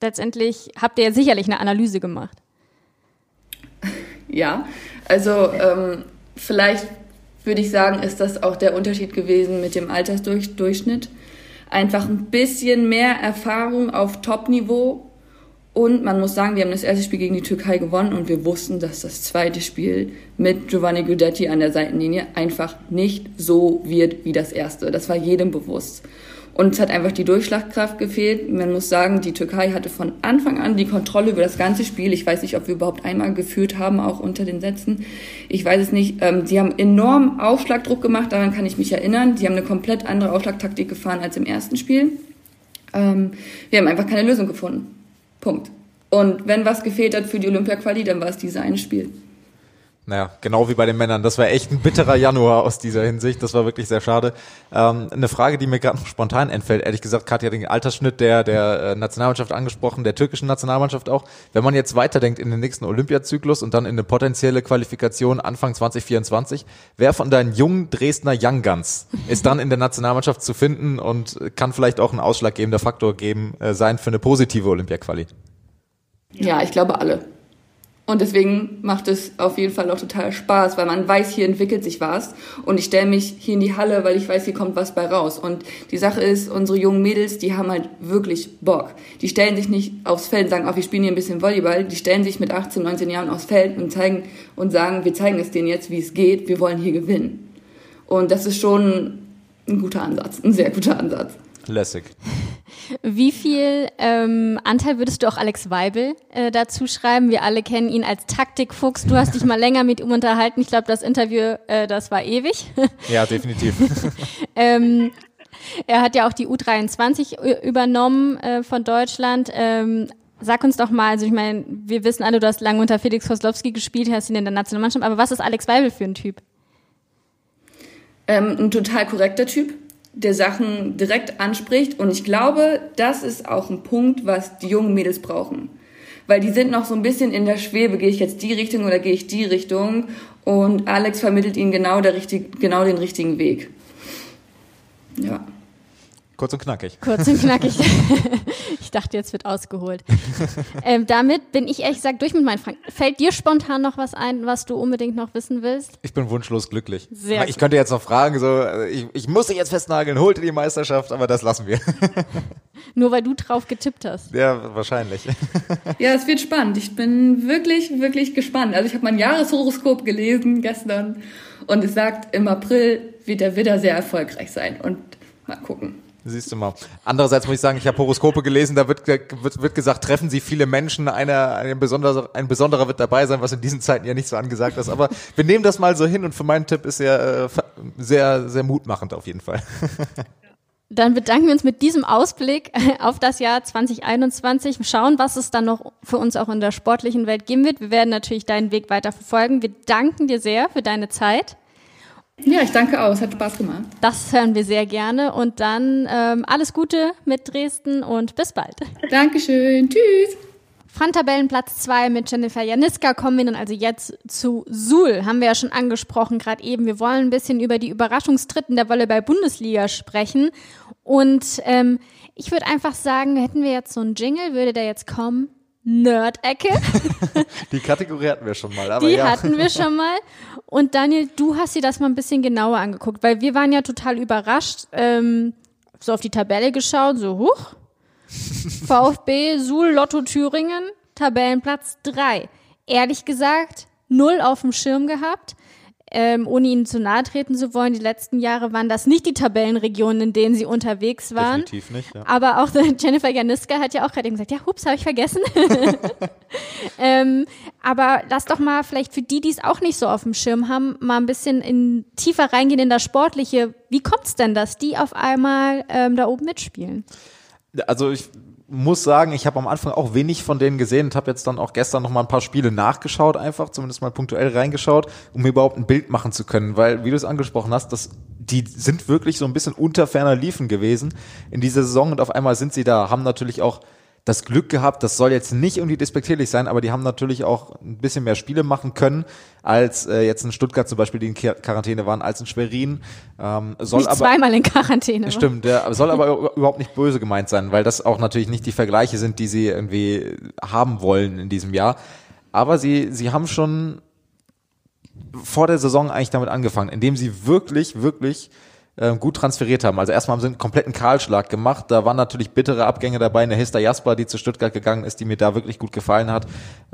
letztendlich habt ihr ja sicherlich eine Analyse gemacht. Ja, also ähm, vielleicht würde ich sagen, ist das auch der Unterschied gewesen mit dem Altersdurchschnitt. Einfach ein bisschen mehr Erfahrung auf Top-Niveau und man muss sagen, wir haben das erste Spiel gegen die Türkei gewonnen und wir wussten, dass das zweite Spiel mit Giovanni Guidetti an der Seitenlinie einfach nicht so wird wie das erste. Das war jedem bewusst. Und es hat einfach die Durchschlagkraft gefehlt. Man muss sagen, die Türkei hatte von Anfang an die Kontrolle über das ganze Spiel. Ich weiß nicht, ob wir überhaupt einmal geführt haben, auch unter den Sätzen. Ich weiß es nicht. Ähm, sie haben enorm Aufschlagdruck gemacht, daran kann ich mich erinnern. Sie haben eine komplett andere Aufschlagtaktik gefahren als im ersten Spiel. Ähm, wir haben einfach keine Lösung gefunden. Punkt. Und wenn was gefehlt hat für die Olympia-Quali, dann war es dieses eine Spiel. Naja, genau wie bei den Männern. Das war echt ein bitterer Januar aus dieser Hinsicht. Das war wirklich sehr schade. Ähm, eine Frage, die mir gerade noch spontan entfällt, ehrlich gesagt, Katja hat den Altersschnitt der, der äh, Nationalmannschaft angesprochen, der türkischen Nationalmannschaft auch. Wenn man jetzt weiterdenkt in den nächsten Olympiazyklus und dann in eine potenzielle Qualifikation Anfang 2024, wer von deinen jungen Dresdner Young Guns ist dann in der Nationalmannschaft zu finden und kann vielleicht auch ein ausschlaggebender Faktor geben, äh, sein für eine positive Olympia-Quali? Ja, ich glaube alle. Und deswegen macht es auf jeden Fall auch total Spaß, weil man weiß, hier entwickelt sich was. Und ich stelle mich hier in die Halle, weil ich weiß, hier kommt was bei raus. Und die Sache ist, unsere jungen Mädels, die haben halt wirklich Bock. Die stellen sich nicht aufs Feld und sagen, ach, wir spielen hier ein bisschen Volleyball. Die stellen sich mit 18, 19 Jahren aufs Feld und zeigen und sagen, wir zeigen es denen jetzt, wie es geht. Wir wollen hier gewinnen. Und das ist schon ein guter Ansatz, ein sehr guter Ansatz. Lässig. Wie viel ähm, Anteil würdest du auch Alex Weibel äh, dazu schreiben? Wir alle kennen ihn als Taktikfuchs. Du hast dich mal länger mit ihm unterhalten. Ich glaube, das Interview, äh, das war ewig. Ja, definitiv. ähm, er hat ja auch die U23 übernommen äh, von Deutschland. Ähm, sag uns doch mal, also ich meine, wir wissen alle, du hast lange unter Felix Koslowski gespielt, hast ihn in der Nationalmannschaft, aber was ist Alex Weibel für ein Typ? Ähm, ein total korrekter Typ der Sachen direkt anspricht. Und ich glaube, das ist auch ein Punkt, was die jungen Mädels brauchen. Weil die sind noch so ein bisschen in der Schwebe, gehe ich jetzt die Richtung oder gehe ich die Richtung? Und Alex vermittelt ihnen genau, der richtig, genau den richtigen Weg. Ja. Kurz und knackig. Kurz und knackig. ich dachte, jetzt wird ausgeholt. ähm, damit bin ich ehrlich gesagt durch mit meinen Fragen. Fällt dir spontan noch was ein, was du unbedingt noch wissen willst? Ich bin wunschlos glücklich. Sehr ich könnte jetzt noch fragen, so, äh, ich, ich muss dich jetzt festnageln, holte die Meisterschaft, aber das lassen wir. Nur weil du drauf getippt hast. Ja, wahrscheinlich. ja, es wird spannend. Ich bin wirklich, wirklich gespannt. Also ich habe mein Jahreshoroskop gelesen gestern und es sagt, im April wird der Widder sehr erfolgreich sein. Und mal gucken. Siehst du mal. Andererseits muss ich sagen, ich habe Horoskope gelesen, da wird, wird, wird gesagt, treffen Sie viele Menschen, einer, ein, besonderer, ein besonderer wird dabei sein, was in diesen Zeiten ja nicht so angesagt ist. Aber wir nehmen das mal so hin und für meinen Tipp ist er äh, sehr, sehr mutmachend auf jeden Fall. Dann bedanken wir uns mit diesem Ausblick auf das Jahr 2021. Schauen, was es dann noch für uns auch in der sportlichen Welt geben wird. Wir werden natürlich deinen Weg weiter verfolgen. Wir danken dir sehr für deine Zeit. Ja, ich danke auch. Es hat Spaß gemacht. Das hören wir sehr gerne. Und dann ähm, alles Gute mit Dresden und bis bald. Dankeschön. Tschüss. Von Tabellenplatz 2 mit Jennifer Janiska kommen wir dann also jetzt zu Suhl. Haben wir ja schon angesprochen, gerade eben. Wir wollen ein bisschen über die Überraschungstritten der Volleyball-Bundesliga sprechen. Und ähm, ich würde einfach sagen, hätten wir jetzt so einen Jingle, würde der jetzt kommen? Nerd-Ecke. Die Kategorie hatten wir schon mal, aber Die ja. hatten wir schon mal. Und Daniel, du hast dir das mal ein bisschen genauer angeguckt, weil wir waren ja total überrascht, ähm, so auf die Tabelle geschaut, so huch. VfB, Suhl, Lotto Thüringen, Tabellenplatz 3. Ehrlich gesagt, null auf dem Schirm gehabt. Ähm, ohne ihnen zu nahe treten zu wollen, die letzten Jahre waren das nicht die Tabellenregionen, in denen sie unterwegs waren. Definitiv nicht, ja. Aber auch Jennifer Janiska hat ja auch gerade gesagt, ja, hups, habe ich vergessen. ähm, aber lass doch mal vielleicht für die, die es auch nicht so auf dem Schirm haben, mal ein bisschen in, tiefer reingehen in das Sportliche. Wie kommt's denn, dass die auf einmal ähm, da oben mitspielen? Also ich muss sagen, ich habe am Anfang auch wenig von denen gesehen und habe jetzt dann auch gestern noch mal ein paar Spiele nachgeschaut, einfach zumindest mal punktuell reingeschaut, um überhaupt ein Bild machen zu können, weil wie du es angesprochen hast, das die sind wirklich so ein bisschen unter ferner Liefen gewesen in dieser Saison und auf einmal sind sie da, haben natürlich auch das Glück gehabt, das soll jetzt nicht irgendwie despektierlich sein, aber die haben natürlich auch ein bisschen mehr Spiele machen können, als äh, jetzt in Stuttgart zum Beispiel, die in Quar- Quarantäne waren, als in Schwerin. Ähm, soll Nicht aber zweimal in Quarantäne. Stimmt, ja, soll aber überhaupt nicht böse gemeint sein, weil das auch natürlich nicht die Vergleiche sind, die sie irgendwie haben wollen in diesem Jahr. Aber sie, sie haben schon vor der Saison eigentlich damit angefangen, indem sie wirklich, wirklich ähm, gut transferiert haben. Also erstmal haben sie einen kompletten Kahlschlag gemacht. Da waren natürlich bittere Abgänge dabei. Eine Hester Jasper, die zu Stuttgart gegangen ist, die mir da wirklich gut gefallen hat,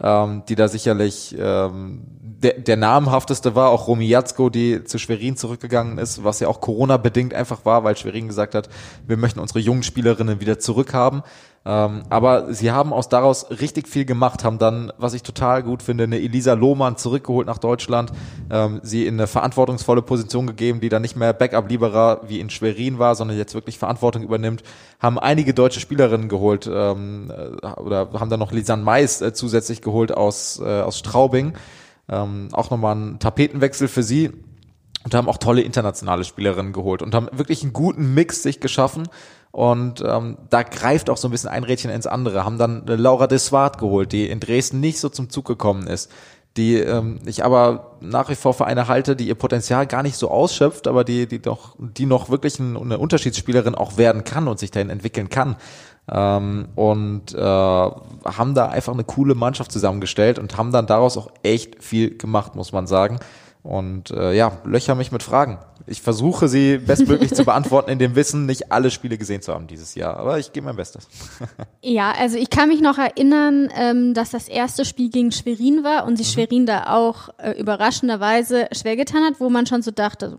ähm, die da sicherlich ähm, der, der namhafteste war. Auch Romy Jatzko, die zu Schwerin zurückgegangen ist, was ja auch Corona-bedingt einfach war, weil Schwerin gesagt hat, wir möchten unsere jungen Spielerinnen wieder zurückhaben. Ähm, aber sie haben aus daraus richtig viel gemacht, haben dann, was ich total gut finde, eine Elisa Lohmann zurückgeholt nach Deutschland, ähm, sie in eine verantwortungsvolle Position gegeben, die dann nicht mehr Backup-Lieberer wie in Schwerin war, sondern jetzt wirklich Verantwortung übernimmt, haben einige deutsche Spielerinnen geholt ähm, äh, oder haben dann noch Lisanne Mais äh, zusätzlich geholt aus, äh, aus Straubing. Ähm, auch nochmal ein Tapetenwechsel für sie und haben auch tolle internationale Spielerinnen geholt und haben wirklich einen guten Mix sich geschaffen. Und ähm, da greift auch so ein bisschen ein Rädchen ins andere. Haben dann Laura Deswart geholt, die in Dresden nicht so zum Zug gekommen ist. Die ähm, ich aber nach wie vor für eine halte, die ihr Potenzial gar nicht so ausschöpft, aber die, die doch, die noch wirklich ein, eine Unterschiedsspielerin auch werden kann und sich dahin entwickeln kann. Ähm, und äh, haben da einfach eine coole Mannschaft zusammengestellt und haben dann daraus auch echt viel gemacht, muss man sagen. Und äh, ja, löcher mich mit Fragen. Ich versuche sie bestmöglich zu beantworten, in dem Wissen, nicht alle Spiele gesehen zu haben dieses Jahr. Aber ich gebe mein Bestes. Ja, also ich kann mich noch erinnern, ähm, dass das erste Spiel gegen Schwerin war und sich Schwerin da auch äh, überraschenderweise schwer getan hat, wo man schon so dachte, so,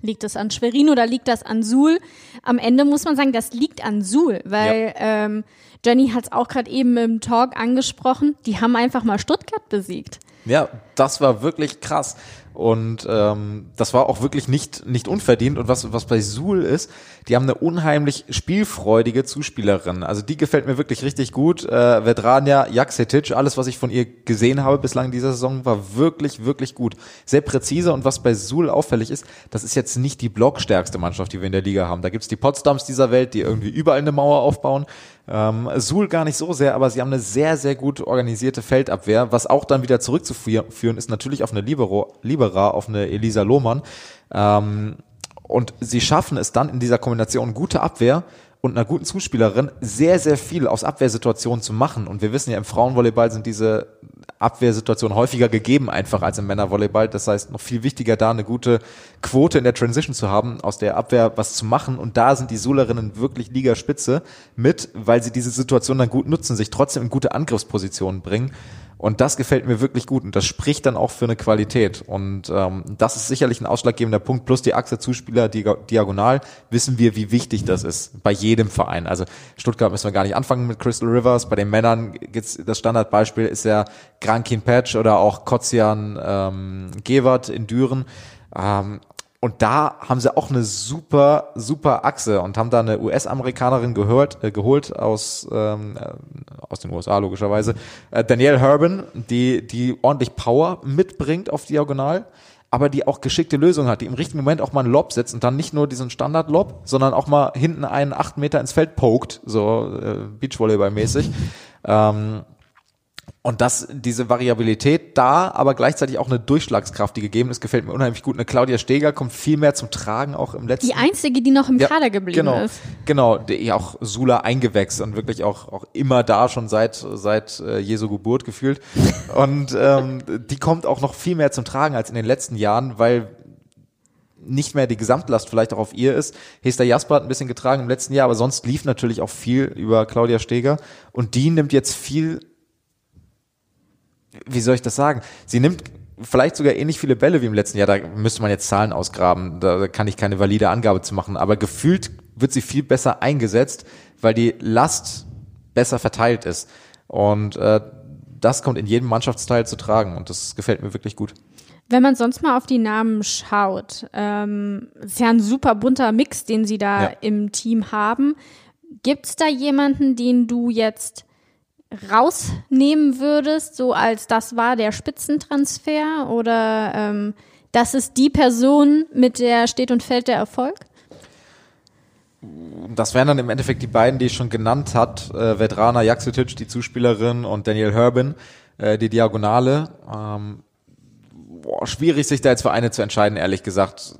liegt das an Schwerin oder liegt das an Suhl? Am Ende muss man sagen, das liegt an Suhl, weil ähm, Jenny hat es auch gerade eben im Talk angesprochen, die haben einfach mal Stuttgart besiegt. Ja, das war wirklich krass. Und ähm, das war auch wirklich nicht, nicht unverdient. Und was, was bei Suhl ist, die haben eine unheimlich spielfreudige Zuspielerin. Also die gefällt mir wirklich richtig gut. Äh, Vedrania Jaksetic, alles, was ich von ihr gesehen habe bislang in dieser Saison, war wirklich, wirklich gut. Sehr präzise. Und was bei Suhl auffällig ist, das ist jetzt nicht die blockstärkste Mannschaft, die wir in der Liga haben. Da gibt's die Potsdams dieser Welt, die irgendwie überall eine Mauer aufbauen. Ähm, Suhl gar nicht so sehr, aber sie haben eine sehr, sehr gut organisierte Feldabwehr, was auch dann wieder zurückzuführen ist, natürlich auf eine Libero, Libera, auf eine Elisa Lohmann. Ähm, und sie schaffen es dann in dieser Kombination gute Abwehr und einer guten Zuspielerin sehr, sehr viel aus Abwehrsituationen zu machen. Und wir wissen ja, im Frauenvolleyball sind diese Abwehrsituationen häufiger gegeben einfach als im Männervolleyball. Das heißt, noch viel wichtiger da eine gute Quote in der Transition zu haben, aus der Abwehr was zu machen. Und da sind die Sulerinnen wirklich Ligaspitze mit, weil sie diese Situation dann gut nutzen, sich trotzdem in gute Angriffspositionen bringen. Und das gefällt mir wirklich gut und das spricht dann auch für eine Qualität. Und ähm, das ist sicherlich ein ausschlaggebender Punkt. Plus die Achse Zuspieler Dia- diagonal wissen wir, wie wichtig das ist bei jedem Verein. Also Stuttgart müssen wir gar nicht anfangen mit Crystal Rivers. Bei den Männern gibt's das Standardbeispiel ist ja Grankin Patch oder auch Kotzian ähm, Gewert in Düren. Ähm, Und da haben sie auch eine super, super Achse und haben da eine US-Amerikanerin gehört, äh, geholt aus, ähm, äh, aus den USA logischerweise. Äh, Danielle Herban, die, die ordentlich Power mitbringt auf Diagonal, aber die auch geschickte Lösungen hat, die im richtigen Moment auch mal einen Lob setzt und dann nicht nur diesen Standard-Lob, sondern auch mal hinten einen acht Meter ins Feld poked, so äh, Beachvolleyball-mäßig. Ähm, und das, diese Variabilität da, aber gleichzeitig auch eine Durchschlagskraft, die gegeben ist, gefällt mir unheimlich gut. Eine Claudia Steger kommt viel mehr zum Tragen, auch im letzten. Die einzige, die noch im Ja, Kader geblieben genau, ist. Genau, die auch Sula eingewächst und wirklich auch, auch immer da schon seit, seit äh, Jesu Geburt gefühlt. Und ähm, die kommt auch noch viel mehr zum Tragen als in den letzten Jahren, weil nicht mehr die Gesamtlast vielleicht auch auf ihr ist. Hester Jasper hat ein bisschen getragen im letzten Jahr, aber sonst lief natürlich auch viel über Claudia Steger. Und die nimmt jetzt viel wie soll ich das sagen? Sie nimmt vielleicht sogar ähnlich viele Bälle wie im letzten Jahr. Da müsste man jetzt Zahlen ausgraben. Da kann ich keine valide Angabe zu machen. Aber gefühlt wird sie viel besser eingesetzt, weil die Last besser verteilt ist. Und äh, das kommt in jedem Mannschaftsteil zu tragen. Und das gefällt mir wirklich gut. Wenn man sonst mal auf die Namen schaut, ähm, ist ja ein super bunter Mix, den sie da Ja. im Team haben. Gibt es da jemanden, den du jetzt rausnehmen würdest, so als das war der Spitzentransfer oder ähm, das ist die Person, mit der steht und fällt der Erfolg? Das wären dann im Endeffekt die beiden, die ich schon genannt hat. Äh, Vedrana Jaksetic, die Zuspielerin, und Daniel Herbin, äh, die Diagonale. Ähm, boah, schwierig, sich da jetzt für eine zu entscheiden, ehrlich gesagt.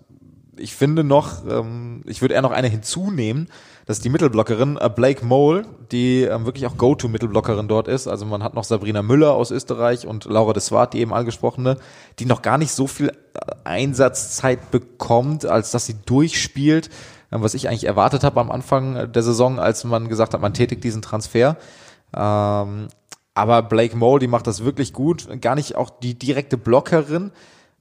Ich finde noch, ähm, ich würde eher noch eine hinzunehmen. Das ist die Mittelblockerin äh, Blake Mole, die ähm, wirklich auch Go-To-Mittelblockerin dort ist. Also man hat noch Sabrina Müller aus Österreich und Laura de Swart, die eben angesprochene, die noch gar nicht so viel äh, Einsatzzeit bekommt, als dass sie durchspielt, ähm, was ich eigentlich erwartet habe am Anfang der Saison, als man gesagt hat, man tätigt diesen Transfer. Ähm, aber Blake Mole, die macht das wirklich gut. Gar nicht auch die direkte Blockerin,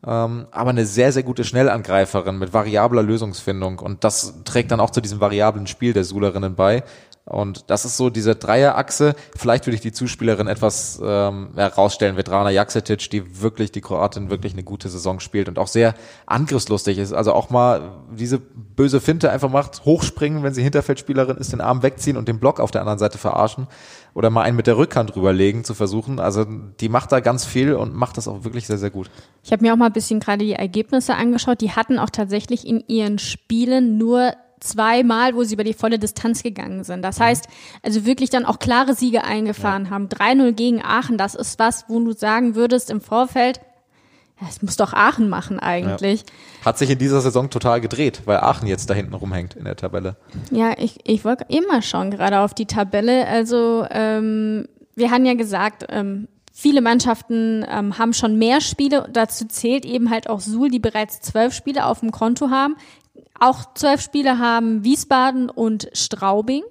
ähm, aber eine sehr, sehr gute Schnellangreiferin mit variabler Lösungsfindung. Und das trägt dann auch zu diesem variablen Spiel der Sulerinnen bei. Und das ist so diese Dreierachse. Vielleicht würde ich die Zuspielerin etwas ähm, herausstellen, Vedrana Jaksetic, die wirklich, die Kroatin wirklich eine gute Saison spielt und auch sehr angriffslustig ist. Also auch mal diese böse Finte einfach macht, hochspringen, wenn sie Hinterfeldspielerin ist, den Arm wegziehen und den Block auf der anderen Seite verarschen. Oder mal einen mit der Rückhand drüberlegen zu versuchen. Also die macht da ganz viel und macht das auch wirklich sehr, sehr gut. Ich habe mir auch mal ein bisschen gerade die Ergebnisse angeschaut. Die hatten auch tatsächlich in ihren Spielen nur zweimal, wo sie über die volle Distanz gegangen sind. Das heißt, also wirklich dann auch klare Siege eingefahren haben. 3-0 gegen Aachen, das ist was, wo du sagen würdest im Vorfeld, ja, es muss doch Aachen machen eigentlich. Hat sich in dieser Saison total gedreht, weil Aachen jetzt da hinten rumhängt in der Tabelle. Ja, ich, ich wollte immer schauen, gerade auf die Tabelle. Also ähm, wir haben ja gesagt, ähm, viele Mannschaften ähm, haben schon mehr Spiele. Dazu zählt eben halt auch Suhl, die bereits zwölf Spiele auf dem Konto haben. Auch zwölf Spiele haben Wiesbaden und Straubing.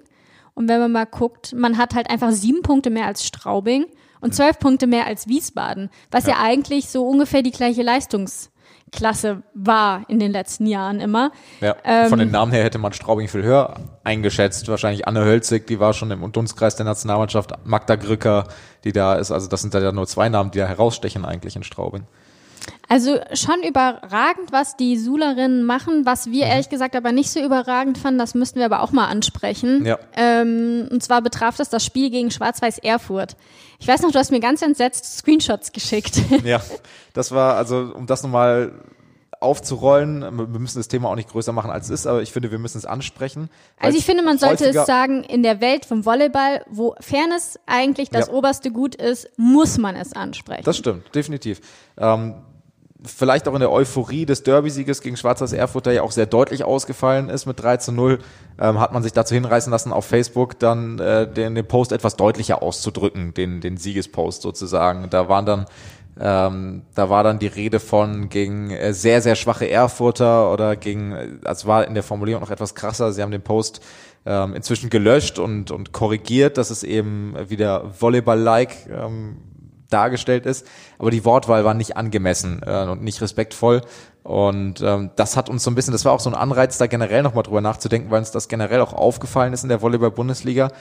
Und wenn man mal guckt, man hat halt einfach sieben Punkte mehr als Straubing und zwölf Punkte mehr als Wiesbaden, was ja, eigentlich so ungefähr die gleiche Leistungsklasse war in den letzten Jahren immer. Ja, Ähm, von den Namen her hätte man Straubing viel höher eingeschätzt. Wahrscheinlich Anne Hölzig, die war schon im Dunstkreis der Nationalmannschaft. Magda Grücker, die da ist. Also das sind ja nur zwei Namen, die da herausstechen eigentlich in Straubing. Also schon überragend, was die Sulerinnen machen. Was Mhm. wir ehrlich gesagt aber nicht so überragend fanden, das müssten wir aber auch mal ansprechen. Ja. Ähm, und zwar betraf das das Spiel gegen Schwarz-Weiß Erfurt. Ich weiß noch, du hast mir ganz entsetzt Screenshots geschickt. Ja, das war, also um das nochmal aufzurollen, wir müssen das Thema auch nicht größer machen, als es ist, aber ich finde, wir müssen es ansprechen. Also ich finde, man sollte es sagen, in der Welt vom Volleyball, wo Fairness eigentlich das Ja. oberste Gut ist, muss man es ansprechen. Das stimmt, definitiv. Ähm, vielleicht auch in der Euphorie des Derby-Sieges gegen Schwarzers Erfurt, der ja auch sehr deutlich ausgefallen ist mit 3 zu 0, ähm, hat man sich dazu hinreißen lassen, auf Facebook dann äh, den, den Post etwas deutlicher auszudrücken, den, den Siegespost sozusagen. Da waren dann ähm, da war dann die Rede von gegen äh, sehr, sehr schwache Erfurter oder gegen, äh, das war in der Formulierung noch etwas krasser. Sie haben den Post ähm, inzwischen gelöscht und, und korrigiert, dass es eben wieder Volleyball-like ähm, dargestellt ist, aber die Wortwahl war nicht angemessen äh, und nicht respektvoll. Und ähm, das hat uns so ein bisschen, das war auch so ein Anreiz, da generell nochmal drüber nachzudenken, weil uns das generell auch aufgefallen ist in der Volleyball-Bundesliga,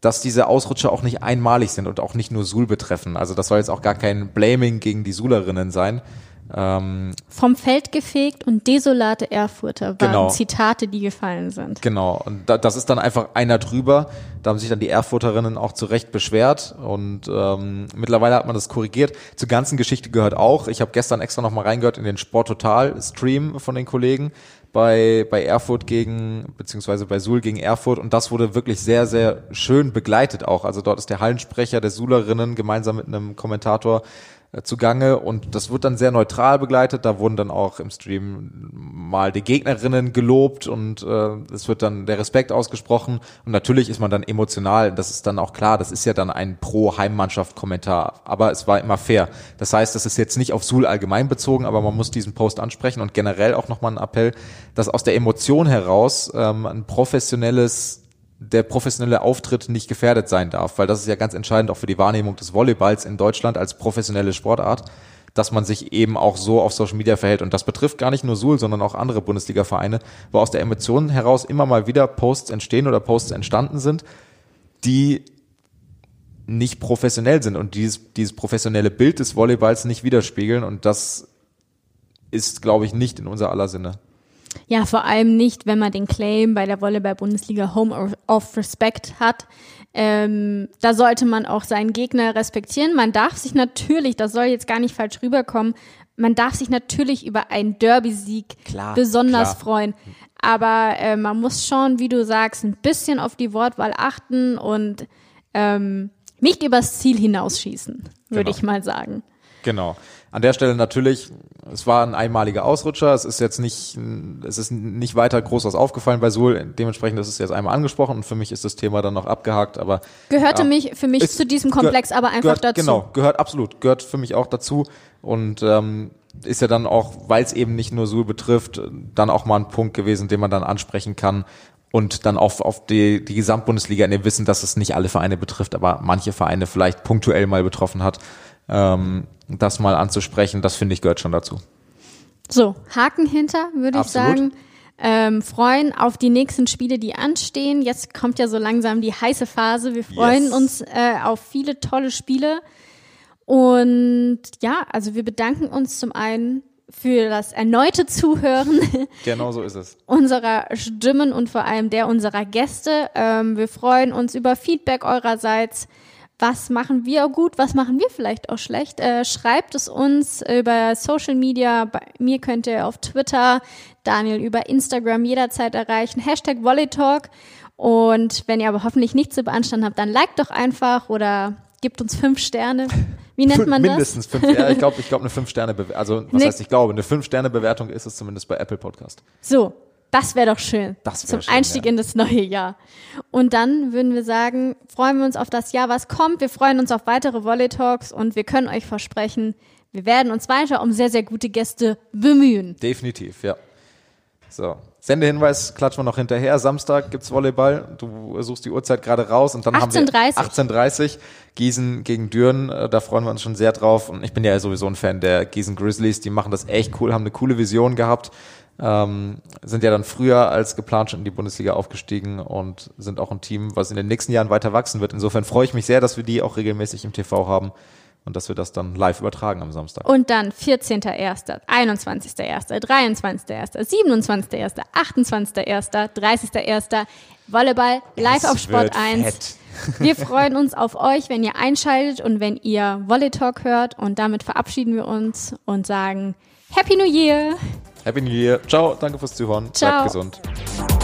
dass diese Ausrutscher auch nicht einmalig sind und auch nicht nur Suhl betreffen. Also das soll jetzt auch gar kein Blaming gegen die Suhlerinnen sein. Ähm, Vom Feld gefegt und desolate Erfurter waren Genau. Zitate, die gefallen sind. Genau, und da, das ist dann einfach einer drüber. Da haben sich dann die Erfurterinnen auch zu Recht beschwert und ähm, mittlerweile hat man das korrigiert. Zur ganzen Geschichte gehört auch, ich habe gestern extra nochmal reingehört in den Sport Total Stream von den Kollegen bei, bei Erfurt gegen, beziehungsweise bei Suhl gegen Erfurt und das wurde wirklich sehr, sehr schön begleitet auch. Also dort ist der Hallensprecher der Suhlerinnen gemeinsam mit einem Kommentator zugange und das wird dann sehr neutral begleitet. Da wurden dann auch im Stream mal die Gegnerinnen gelobt und äh, es wird dann der Respekt ausgesprochen und natürlich ist man dann emotional. Das ist dann auch klar. Das ist ja dann ein Pro-Heimmannschaft-Kommentar, aber es war immer fair. Das heißt, das ist jetzt nicht auf Suhl allgemein bezogen, aber man muss diesen Post ansprechen und generell auch nochmal ein Appell, dass aus der Emotion heraus ähm, ein professionelles der professionelle Auftritt nicht gefährdet sein darf, weil das ist ja ganz entscheidend auch für die Wahrnehmung des Volleyballs in Deutschland als professionelle Sportart, dass man sich eben auch so auf Social Media verhält. Und das betrifft gar nicht nur Suhl, sondern auch andere Bundesliga-Vereine, wo aus der Emotion heraus immer mal wieder Posts entstehen oder Posts entstanden sind, die nicht professionell sind und dieses, dieses professionelle Bild des Volleyballs nicht widerspiegeln. Und das ist, glaube ich, nicht in unser aller Sinne. Ja, vor allem nicht, wenn man den Claim bei der Volleyball-Bundesliga Home of Respect hat. Ähm, da sollte man auch seinen Gegner respektieren. Man darf sich natürlich, das soll jetzt gar nicht falsch rüberkommen, man darf sich natürlich über einen Derby-Sieg besonders klar. freuen. Aber äh, man muss schon, wie du sagst, ein bisschen auf die Wortwahl achten und ähm, nicht übers Ziel hinausschießen, würde Genau. ich mal sagen. Genau. An der Stelle natürlich, es war ein einmaliger Ausrutscher. Es ist jetzt nicht, es ist nicht weiter groß was aufgefallen bei Suhl. Dementsprechend ist es jetzt einmal angesprochen und für mich ist das Thema dann noch abgehakt. Aber Gehörte ja, mich für mich ist- zu diesem Komplex gehört- aber einfach gehört, dazu. Genau, gehört absolut, gehört für mich auch dazu und ähm, ist ja dann auch, weil es eben nicht nur Suhl betrifft, dann auch mal ein Punkt gewesen, den man dann ansprechen kann und dann auf, auf die, die Gesamtbundesliga in dem Wissen, dass es nicht alle Vereine betrifft, aber manche Vereine vielleicht punktuell mal betroffen hat, ähm, das mal anzusprechen, das finde ich gehört schon dazu. So, Haken hinter, würde ich sagen. Ähm, freuen auf die nächsten Spiele, die anstehen. Jetzt kommt ja so langsam die heiße Phase. Wir freuen Yes. uns äh, auf viele tolle Spiele. Und ja, also wir bedanken uns zum einen für das erneute Zuhören Genau so ist es. unserer Stimmen und vor allem der unserer Gäste. Ähm, wir freuen uns über Feedback eurerseits. Was machen wir gut, was machen wir vielleicht auch schlecht? Äh, schreibt es uns über Social Media. Bei mir könnt ihr auf Twitter, Daniel über Instagram jederzeit erreichen. Hashtag Volleytalk. Und wenn ihr aber hoffentlich nichts zu beanstanden habt, dann liked doch einfach oder gebt uns fünf Sterne. Wie nennt man das? Mindestens fünf, ja, ich glaube, ich glaube eine fünf Sterne, also was Ne- heißt ich glaube, eine fünf Sterne Bewertung ist es zumindest bei Apple Podcast. So, das wäre doch schön. Das wär Zum schön, Einstieg ja. in das neue Jahr. Und dann würden wir sagen, freuen wir uns auf das Jahr, was kommt. Wir freuen uns auf weitere Volley Talks und wir können euch versprechen, wir werden uns weiter um sehr, sehr gute Gäste bemühen. Definitiv, ja. So. Sendehinweis klatschen wir noch hinterher. Samstag gibt's Volleyball. Du suchst die Uhrzeit gerade raus und dann haben wir 18:30. 18.30 Gießen gegen Düren. Äh, Da freuen wir uns schon sehr drauf. Und ich bin ja sowieso ein Fan der Gießen Grizzlies. Die machen das echt cool, haben eine coole Vision gehabt. Ähm, sind ja dann früher als geplant schon in die Bundesliga aufgestiegen und sind auch ein Team, was in den nächsten Jahren weiter wachsen wird. Insofern freue ich mich sehr, dass wir die auch regelmäßig im TV haben und dass wir das dann live übertragen am Samstag. Und dann 14.01., 21.01., 23.01., 27.01., 28.01., 30.01. Volleyball live Es auf Sport wird 1. fett. Wir freuen uns auf euch, wenn ihr einschaltet und wenn ihr Volley Talk hört. Und damit verabschieden wir uns und sagen Happy New Year! Happy New Year. Ciao, danke fürs Zuhören. Ciao. Bleibt gesund.